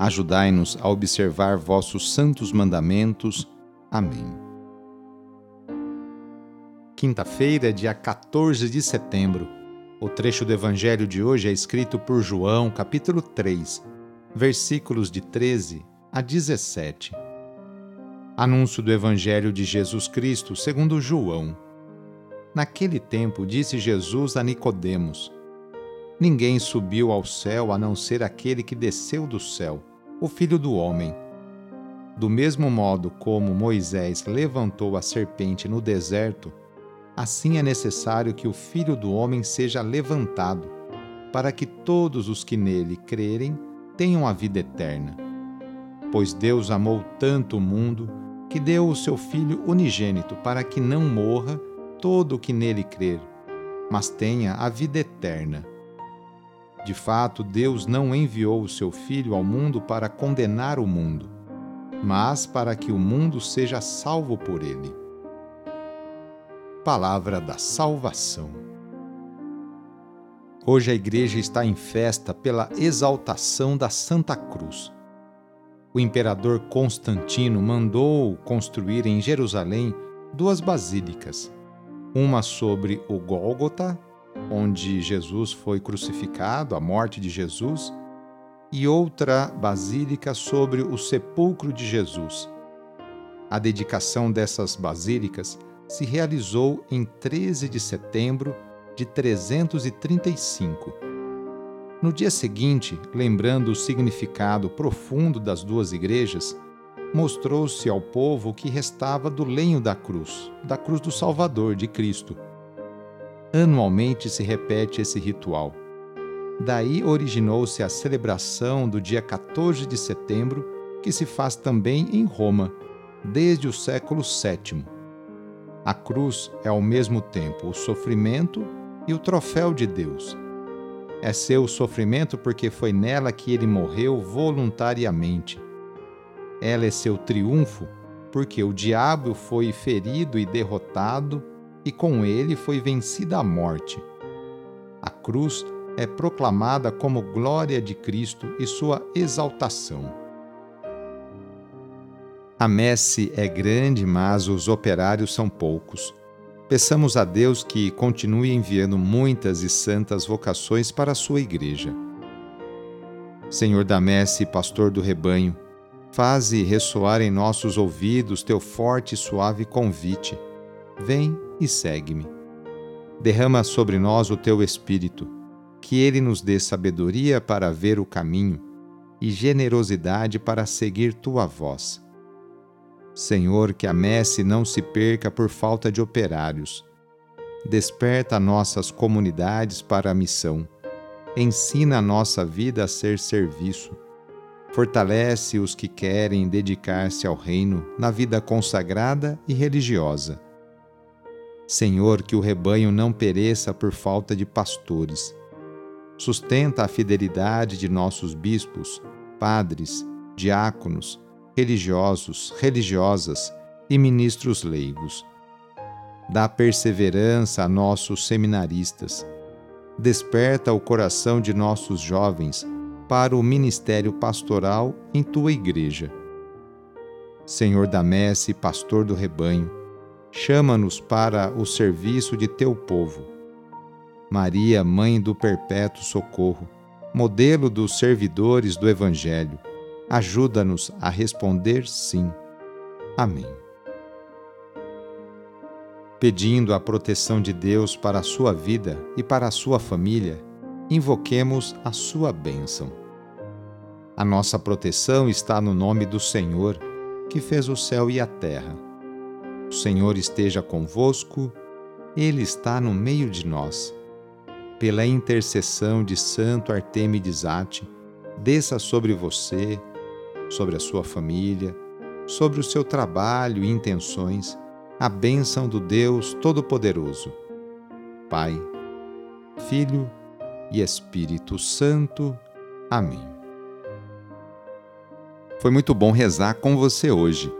Ajudai-nos a observar vossos santos mandamentos. Amém. Quinta-feira, dia 14 de setembro. O trecho do Evangelho de hoje é escrito por João, capítulo 3, versículos de 13 a 17. Anúncio do Evangelho de Jesus Cristo, segundo João. Naquele tempo disse Jesus a Nicodemos: Ninguém subiu ao céu a não ser aquele que desceu do céu o Filho do Homem. Do mesmo modo como Moisés levantou a serpente no deserto, assim é necessário que o Filho do Homem seja levantado, para que todos os que nele crerem tenham a vida eterna. Pois Deus amou tanto o mundo que deu o seu Filho unigênito para que não morra todo o que nele crer, mas tenha a vida eterna. De fato, Deus não enviou o seu Filho ao mundo para condenar o mundo, mas para que o mundo seja salvo por ele. Palavra da Salvação. Hoje a Igreja está em festa pela exaltação da Santa Cruz. O imperador Constantino mandou construir em Jerusalém duas basílicas, uma sobre o Gólgota onde Jesus foi crucificado, a morte de Jesus, e outra basílica sobre o sepulcro de Jesus. A dedicação dessas basílicas se realizou em 13 de setembro de 335. No dia seguinte, lembrando o significado profundo das duas igrejas, mostrou-se ao povo o que restava do lenho da cruz, da cruz do Salvador de Cristo Anualmente se repete esse ritual. Daí originou-se a celebração do dia 14 de setembro, que se faz também em Roma, desde o século VII. A cruz é ao mesmo tempo o sofrimento e o troféu de Deus. É seu sofrimento porque foi nela que ele morreu voluntariamente. Ela é seu triunfo porque o diabo foi ferido e derrotado e com ele foi vencida a morte. A cruz é proclamada como glória de Cristo e sua exaltação. A messe é grande, mas os operários são poucos. Peçamos a Deus que continue enviando muitas e santas vocações para a sua igreja. Senhor da messe, pastor do rebanho, faze ressoar em nossos ouvidos teu forte e suave convite. Vem e segue-me. Derrama sobre nós o teu Espírito, que ele nos dê sabedoria para ver o caminho e generosidade para seguir tua voz. Senhor, que a messe não se perca por falta de operários. Desperta nossas comunidades para a missão. Ensina a nossa vida a ser serviço. Fortalece os que querem dedicar-se ao reino na vida consagrada e religiosa Senhor, que o rebanho não pereça por falta de pastores. Sustenta a fidelidade de nossos bispos, padres, diáconos, religiosos, religiosas e ministros leigos. Dá perseverança a nossos seminaristas. Desperta o coração de nossos jovens para o ministério pastoral em tua igreja. Senhor da messe, pastor do rebanho, chama-nos para o serviço de teu povo. Maria, Mãe do Perpétuo Socorro, modelo dos servidores do Evangelho, ajuda-nos a responder sim. Amém. Pedindo a proteção de Deus para a sua vida e para a sua família, invoquemos a sua bênção. A nossa proteção está no nome do Senhor, que fez o céu e a terra. O Senhor esteja convosco, Ele está no meio de nós. Pela intercessão de Santo Artemides Ate, desça sobre você, sobre a sua família, sobre o seu trabalho e intenções, a bênção do Deus Todo-Poderoso. Pai, Filho e Espírito Santo. Amém. Foi muito bom rezar com você hoje.